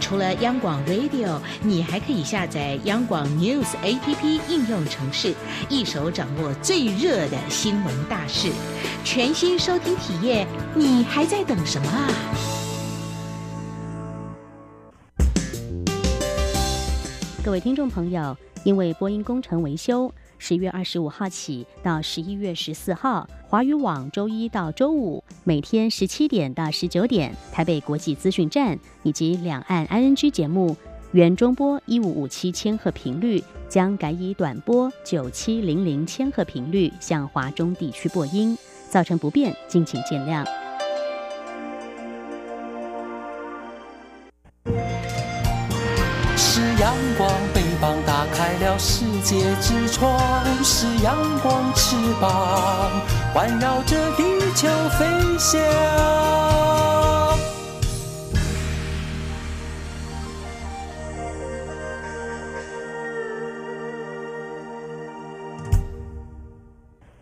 除了央广 Radio，你还可以下载央广 News APP 应用程式，一手掌握最热的新闻大事，全新收听体验，你还在等什么啊？各位听众朋友，因为播音工程维修。十月二十五号起到十一月十四号，华语网周一到周五每天十七点到十九点，台北国际资讯站以及两岸 ING 节目原中波一五五七千赫频率将改以短波九七零零千赫频率向华中地区播音，造成不便，敬请见谅。是阳光。世界之窗，是阳光翅膀环绕着地球飞翔。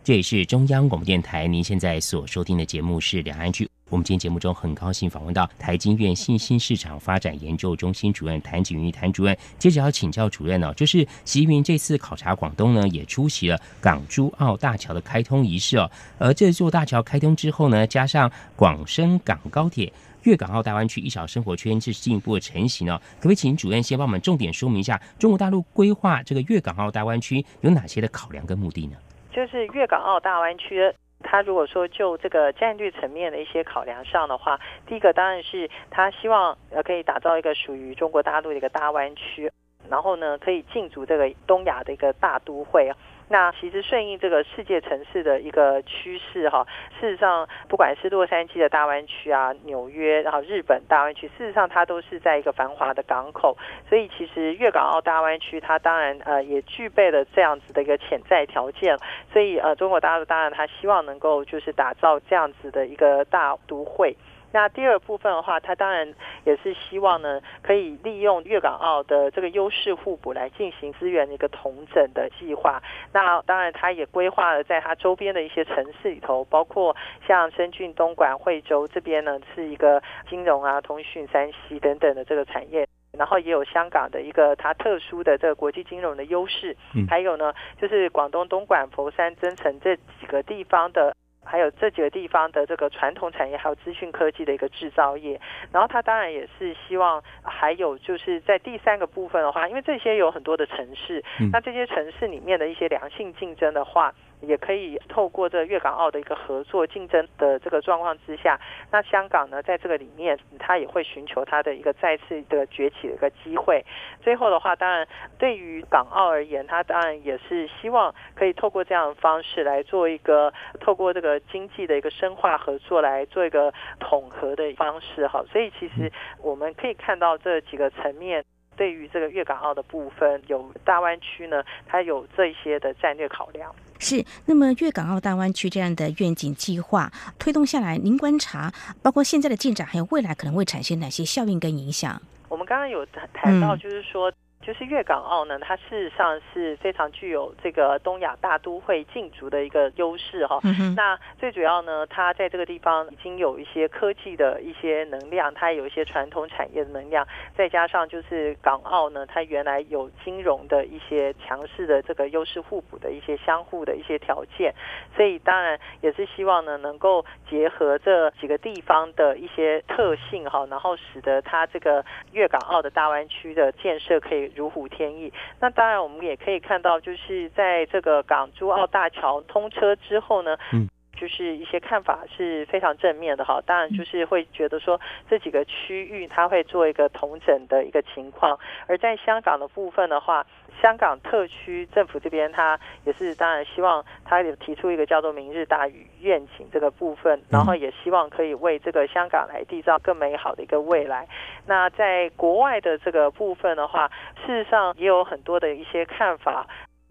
这里是中央广播电台，您现在所收听的节目是《两岸剧》。我们今天节目中很高兴访问到台经院信心市场发展研究中心主任谭景瑜谭主任。接着要请教主任哦，就是习近平这次考察广东呢，也出席了港珠澳大桥的开通仪式哦。而这座大桥开通之后呢，加上广深港高铁，粤港澳大湾区一小生活圈是进一步的成型哦。可不可以请主任先帮我们重点说明一下，中国大陆规划这个粤港澳大湾区有哪些的考量跟目的呢？就是粤港澳大湾区。它如果说就这个战略层面的一些考量上的话，第一个当然是他希望呃可以打造一个属于中国大陆的一个大湾区，然后呢可以进驻这个东亚的一个大都会。那其实顺应这个世界城市的一个趋势哈，事实上不管是洛杉矶的大湾区啊、纽约，然后日本大湾区，事实上它都是在一个繁华的港口，所以其实粤港澳大湾区它当然呃也具备了这样子的一个潜在条件，所以呃中国大陆当然它希望能够就是打造这样子的一个大都会。那第二部分的话，它当然也是希望呢，可以利用粤港澳的这个优势互补来进行资源的一个同整的计划。那当然，它也规划了在它周边的一些城市里头，包括像深圳、东莞、惠州这边呢，是一个金融啊、通讯、山西等等的这个产业。然后也有香港的一个它特殊的这个国际金融的优势。还有呢，就是广东东莞、佛山、增城这几个地方的。还有这几个地方的这个传统产业，还有资讯科技的一个制造业，然后它当然也是希望还有就是在第三个部分的话，因为这些有很多的城市，那这些城市里面的一些良性竞争的话，也可以透过这粤港澳的一个合作竞争的这个状况之下，那香港呢，在这个里面，它也会寻求它的一个再次的崛起的一个机会。最后的话，当然对于港澳而言，它当然也是希望可以透过这样的方式来做一个透过这个经济的一个深化合作，来做一个统合的方式哈。所以其实我们可以看到这几个层面。对于这个粤港澳的部分，有大湾区呢，它有这一些的战略考量。是，那么粤港澳大湾区这样的愿景计划推动下来，您观察，包括现在的进展，还有未来可能会产生哪些效应跟影响？我们刚刚有谈到，就是说。就是粤港澳呢，它事实上是非常具有这个东亚大都会竞逐的一个优势哈。那最主要呢，它在这个地方已经有一些科技的一些能量，它有一些传统产业的能量，再加上就是港澳呢，它原来有金融的一些强势的这个优势互补的一些相互的一些条件，所以当然也是希望呢，能够结合这几个地方的一些特性哈，然后使得它这个粤港澳的大湾区的建设可以。如虎添翼。那当然，我们也可以看到，就是在这个港珠澳大桥通车之后呢，嗯，就是一些看法是非常正面的哈。当然，就是会觉得说这几个区域它会做一个同整的一个情况。而在香港的部分的话，香港特区政府这边，他也是当然希望他也提出一个叫做“明日大屿愿景”这个部分，然后也希望可以为这个香港来缔造更美好的一个未来。那在国外的这个部分的话，事实上也有很多的一些看法。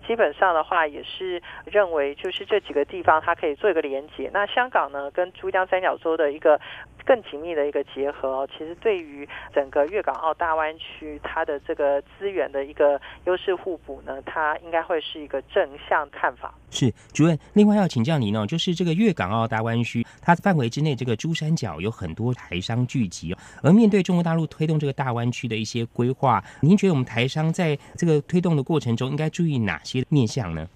基本上的话，也是认为就是这几个地方它可以做一个连接。那香港呢，跟珠江三角洲的一个更紧密的一个结合，哦其实对于整个粤港澳大湾区它的这个资源的一个优势互补呢，它应该会是一个正向看法。是主任，另外要请教您哦，就是这个粤港澳大湾区，它范围之内这个珠三角有很多台商聚集哦，而面对中国大陆推动这个大湾区的一些规划，您觉得我们台商在这个推动的过程中应该注意哪些面向呢？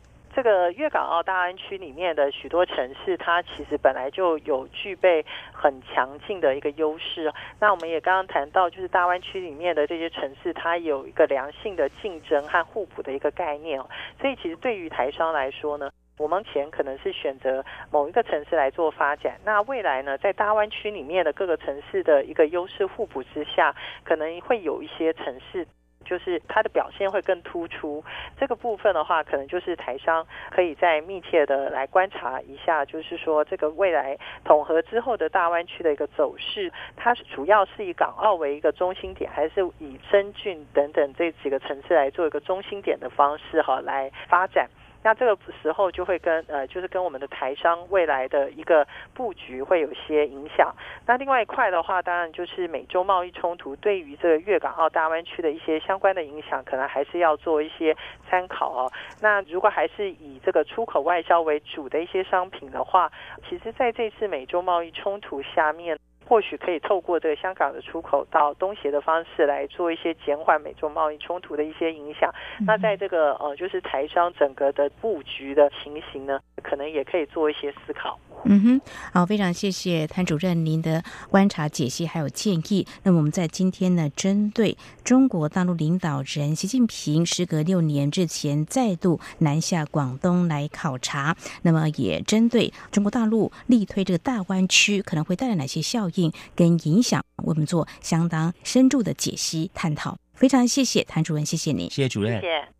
这个粤港澳大湾区里面的许多城市，它其实本来就有具备很强劲的一个优势。那我们也刚刚谈到，就是大湾区里面的这些城市，它有一个良性的竞争和互补的一个概念。所以，其实对于台商来说呢，我们前可能是选择某一个城市来做发展。那未来呢，在大湾区里面的各个城市的一个优势互补之下，可能会有一些城市。就是它的表现会更突出，这个部分的话，可能就是台商可以再密切的来观察一下，就是说这个未来统合之后的大湾区的一个走势，它是主要是以港澳为一个中心点，还是以深圳等等这几个城市来做一个中心点的方式哈来发展。那这个时候就会跟呃，就是跟我们的台商未来的一个布局会有些影响。那另外一块的话，当然就是美洲贸易冲突对于这个粤港澳大湾区的一些相关的影响，可能还是要做一些参考哦。那如果还是以这个出口外销为主的一些商品的话，其实在这次美洲贸易冲突下面。或许可以透过这个香港的出口到东协的方式来做一些减缓美中贸易冲突的一些影响。那在这个呃，就是台商整个的布局的情形呢，可能也可以做一些思考。嗯哼，好，非常谢谢谭主任您的观察、解析还有建议。那么我们在今天呢，针对中国大陆领导人习近平时隔六年之前再度南下广东来考察，那么也针对中国大陆力推这个大湾区可能会带来哪些效应跟影响，我们做相当深入的解析探讨。非常谢谢谭主任，谢谢你，谢谢主任，谢谢。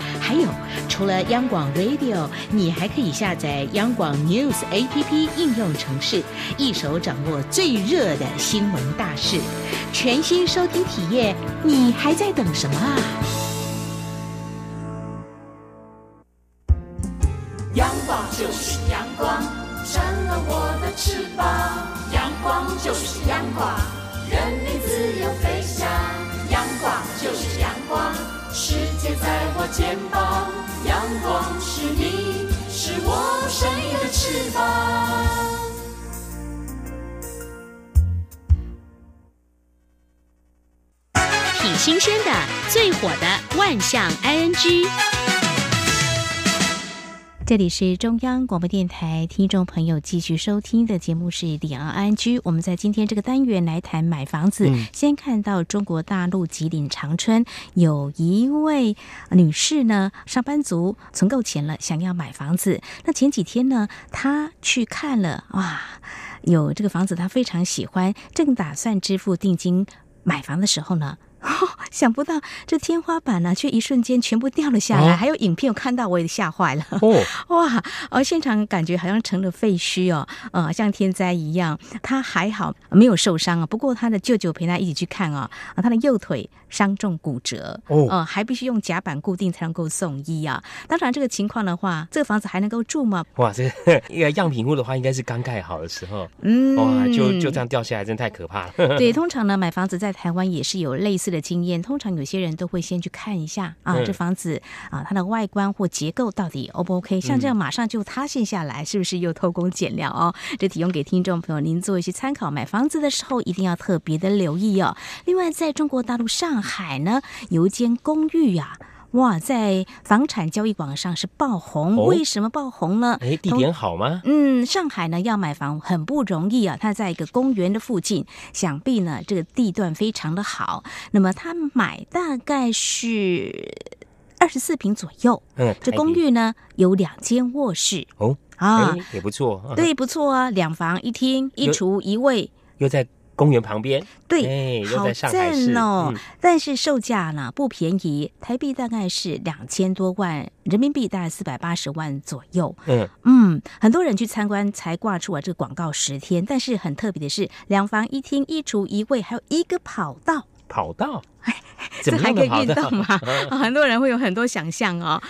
还有，除了央广 Radio，你还可以下载央广 News APP 应用程式，一手掌握最热的新闻大事，全新收听体验，你还在等什么啊？阳光就是阳光，成了我的翅膀。阳光就是阳光，人民自由飞翔。阳光就是阳光。世界在我肩膀，阳光是你，是我生命的翅膀。挺新鲜的，最火的万象 ING。这里是中央广播电台，听众朋友继续收听的节目是《李昂安居》。我们在今天这个单元来谈买房子。先看到中国大陆吉林长春有一位女士呢，上班族存够钱了，想要买房子。那前几天呢，她去看了，哇，有这个房子，她非常喜欢，正打算支付定金买房的时候呢。想不到这天花板呢，却一瞬间全部掉了下来。还有影片我看到，我也吓坏了。哦，哇！而现场感觉好像成了废墟哦，呃，像天灾一样。他还好没有受伤啊，不过他的舅舅陪他一起去看啊，啊，他的右腿伤重骨折哦，还必须用夹板固定才能够送医啊。当然，这个情况的话，这个房子还能够住吗？哇，这个 一个样品屋的话，应该是刚盖好的时候，嗯，哇，就就这样掉下来，真太可怕了。对，通常呢，买房子在台湾也是有类似。的经验，通常有些人都会先去看一下啊，这房子啊，它的外观或结构到底 O 不 OK？像这样马上就塌陷下来，是不是又偷工减料哦？这提供给听众朋友您做一些参考。买房子的时候一定要特别的留意哦。另外，在中国大陆上海呢，有一间公寓呀。哇，在房产交易网上是爆红，为什么爆红呢？哎，地点好吗？嗯，上海呢要买房很不容易啊，它在一个公园的附近，想必呢这个地段非常的好。那么他买大概是二十四平左右，嗯，这公寓呢有两间卧室哦，啊也不错，对，不错啊，两房一厅一厨一卫，又在。公园旁边，对，好赞哦！但是售价呢不便宜，台币大概是两千多万，人民币大概四百八十万左右。嗯嗯，很多人去参观才挂出啊这个广告十天，但是很特别的是，两房一厅一厨一卫，还有一个跑道。跑道，这还可以运动吗？很多人会有很多想象哦。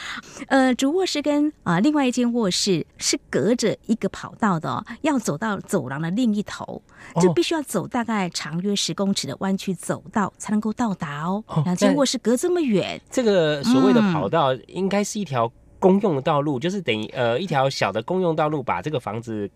呃，主卧室跟啊另外一间卧室是隔着一个跑道的哦，要走到走廊的另一头，就必须要走大概长约十公尺的弯曲走道才能够到达哦。两间卧室隔这么远，这个所谓的跑道应该是一条公用的道路，就是等于呃一条小的公用道路，把这个房子。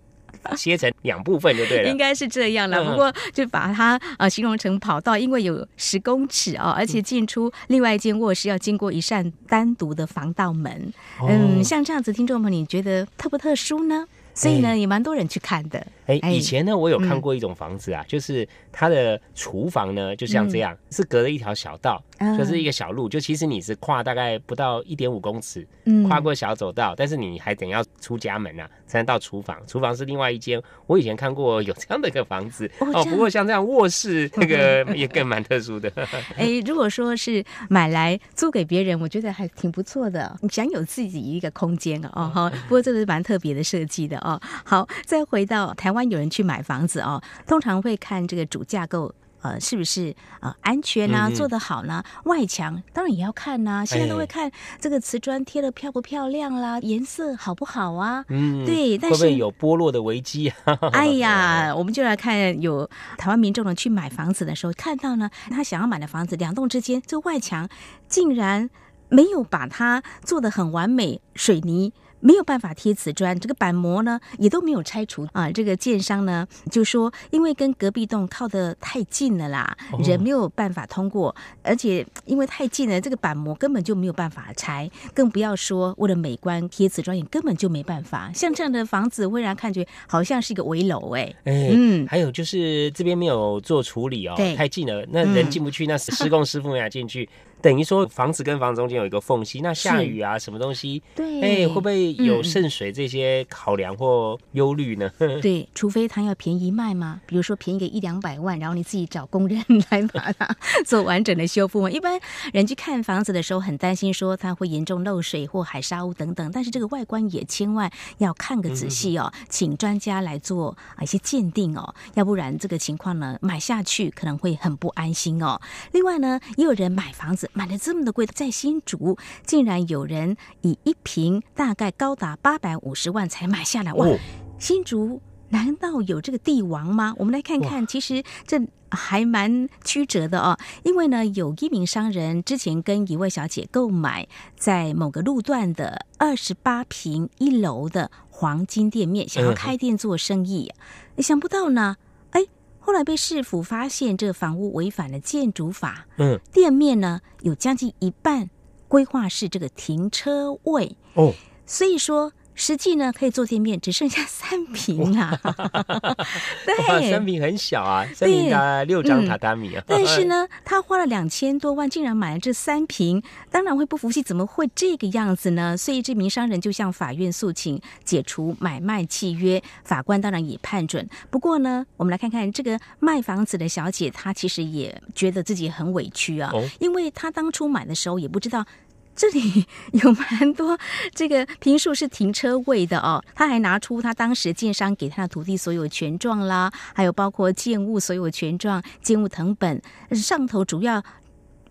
切成两部分就对了，应该是这样了。不过就把它呃形容成跑道，因为有十公尺哦，而且进出另外一间卧室要经过一扇单独的防盗门。嗯，像这样子，听众朋友，你觉得特不特殊呢？所以呢，也蛮多人去看的。哎，以前呢，我有看过一种房子啊，就是它的厨房呢，就像这样，是隔了一条小道，就是一个小路，就其实你是跨大概不到一点五公尺，跨过小走道，但是你还等要出家门啊，才能到厨房。厨房是另外一间，我以前看过有这样的一个房子哦。不过像这样卧室那个 也更蛮特殊的。哎，如果说是买来租给别人，我觉得还挺不错的，你享有自己一个空间哦哈。不过这个是蛮特别的设计的哦。好，再回到台湾，有人去买房子哦，通常会看这个主架构。呃是不是呃安全啊，嗯嗯做得好呢？外墙当然也要看呐、现在都会哎看这个瓷砖贴的漂不漂亮啦，颜色好不好啊？嗯，对，但是会不会有剥落的危机啊？哎呀，我们就来看有台湾民众呢去买房子的时候，看到呢他想要买的房子两栋之间，这个外墙竟然没有把它做的很完美，水泥。没有办法贴瓷砖，这个板模呢也都没有拆除。啊。这个建商呢就说，因为跟隔壁栋靠得太近了啦，哦。人没有办法通过，而且因为太近了，这个板模根本就没有办法拆，更不要说为了美观贴瓷砖也根本就没办法。像这样的房子会让人感觉好像是一个围楼哎、哎，嗯。还有就是这边没有做处理哦对，太近了，那人嗯进不去，那施工师傅没法进去，等于说房子跟房子中间有一个缝隙，那下雨啊，什么东西，对哎，会不会有渗水这些考量或忧虑呢？对，除非他要便宜卖嘛，比如说便宜个一两百万，然后你自己找工人来把它做完整的修复嘛。一般人去看房子的时候，很担心说它会严重漏水或海沙污等等，但是这个外观也千万要看个仔细哦，请专家来做啊一些鉴定哦，要不然这个情况呢买下去可能会很不安心哦。另外呢，也有人买房子买了这么的贵，在新竹竟然有人以一瓶大概高达八百五十万才买下来，哇！哦新竹难道有这个帝王吗？我们来看看，其实这还蛮曲折的哦。因为呢，有一名商人之前跟一位小姐购买在某个路段的二十八平一楼的黄金店面，想要嗯开店做生意，想不到呢，哎，后来被市府发现这房屋违反了建筑法，嗯，店面呢有将近一半规划是这个停车位，哦，所以说实际呢可以做店面只剩下 三平啊，对，三平很小啊，三平大概六张榻榻米啊。但是呢，他花了两千多万，竟然买了这三瓶，当然会不服气，怎么会这个样子呢？所以这名商人就向法院诉请解除买卖契约，法官当然也判准。不过呢，我们来看看这个卖房子的小姐，她其实也觉得自己很委屈啊，哦因为她当初买的时候也不知道。这里有蛮多这个平数是停车位的哦，他还拿出他当时建商给他的土地所有权状啦，还有包括建物所有权状、建物成本，上头主要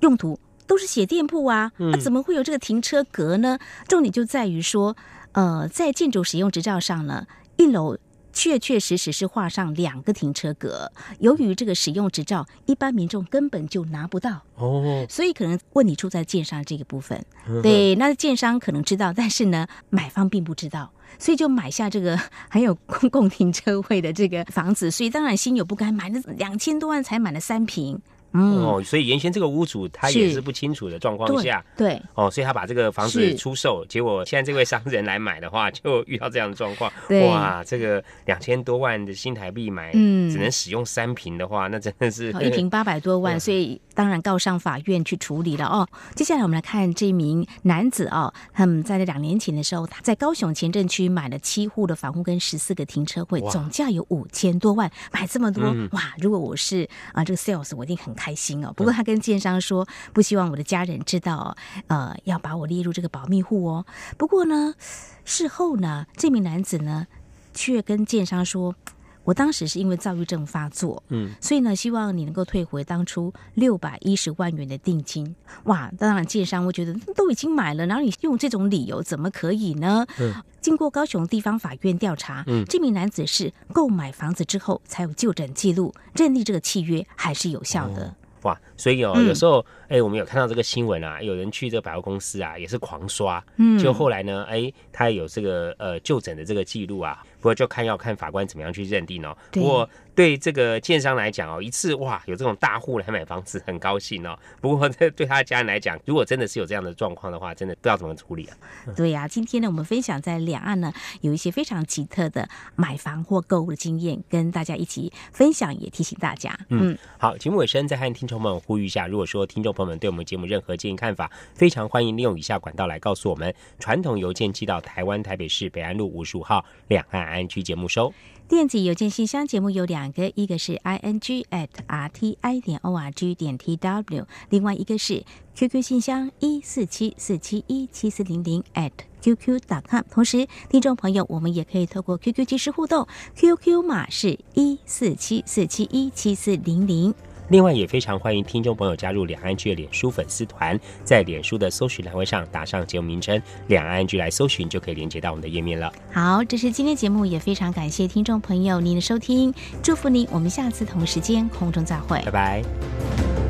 用途都是写店铺啊，那、嗯怎么会有这个停车格呢？重点就在于说，呃，在建筑使用执照上呢，一楼。确确实实是画上两个停车格，由于这个使用执照，一般民众根本就拿不到。哦，所以可能问题出在建商这个部分嗯。对，那建商可能知道，但是呢，买方并不知道，所以就买下这个还有公共停车位的这个房子，所以当然心有不甘，买了两千多万才买了三平。嗯，哦，所以原先这个屋主他也是不清楚的状况下，对，哦，所以他把这个房子出售，结果现在这位商人来买的话，就遇到这样的状况，哇，这个两千多万的新台币买，嗯。只能使用三瓶的话，那真的是哦一瓶八百多万，所以当然告上法院去处理了哦。接下来我们来看这名男子哦，他们在两年前的时候，他在高雄前镇区买了七户的房屋跟十四个停车位，总价有五千多万，买这么多、嗯。哇！如果我是啊、这个 sales，我一定很开心哦。不过他跟建商说，不希望我的家人知道哦，呃，要把我列入这个保密户哦。不过呢，事后呢，这名男子呢，却跟建商说。我当时是因为躁郁症发作，嗯，所以呢，希望你能够退回当初六百一十万元的定金。哇，当然建商会觉得都已经买了，然后你用这种理由怎么可以呢？嗯，经过高雄地方法院调查，嗯这名男子是购买房子之后才有就诊记录，认定这个契约还是有效的。哇，所以哦，嗯有时候哎、我们有看到这个新闻啊，有人去这个百货公司啊，也是狂刷，嗯就后来呢，哎、他有这个呃就诊的这个记录啊，不过就看要看法官怎么样去认定哦。不过对这个建商来讲哦，一次哇有这种大户来买房子，很高兴哦。不过这 对他的家人来讲，如果真的是有这样的状况的话，真的不知道怎么处理啊。对呀、今天呢，我们分享在两岸呢有一些非常奇特的买房或购物的经验，跟大家一起分享，也提醒大家。嗯，好，节目尾声再和听众朋友们呼吁一下，如果说听众朋友们对我们节目任何建议看法，非常欢迎利用以下管道来告诉我们。传统邮件寄到台湾台北市北安路五十五号两岸安居节目收。电子邮件信箱节目有两个，一个是 i n g at r t i 点 o r g 点 t w，另外一个是 QQ 信箱一四七四七一七四零零 at q q 点 com。同时，听众朋友，我们也可以透过 QQ 即时互动，QQ 码是一四七四七一七四零零。另外，也非常欢迎听众朋友加入两岸剧的脸书粉丝团，在脸书的搜寻栏位上打上节目名称“两岸剧”来搜寻，就可以连接到我们的页面了。好，这是今天节目，也非常感谢听众朋友您的收听，祝福您，我们下次同时间空中再会，拜拜。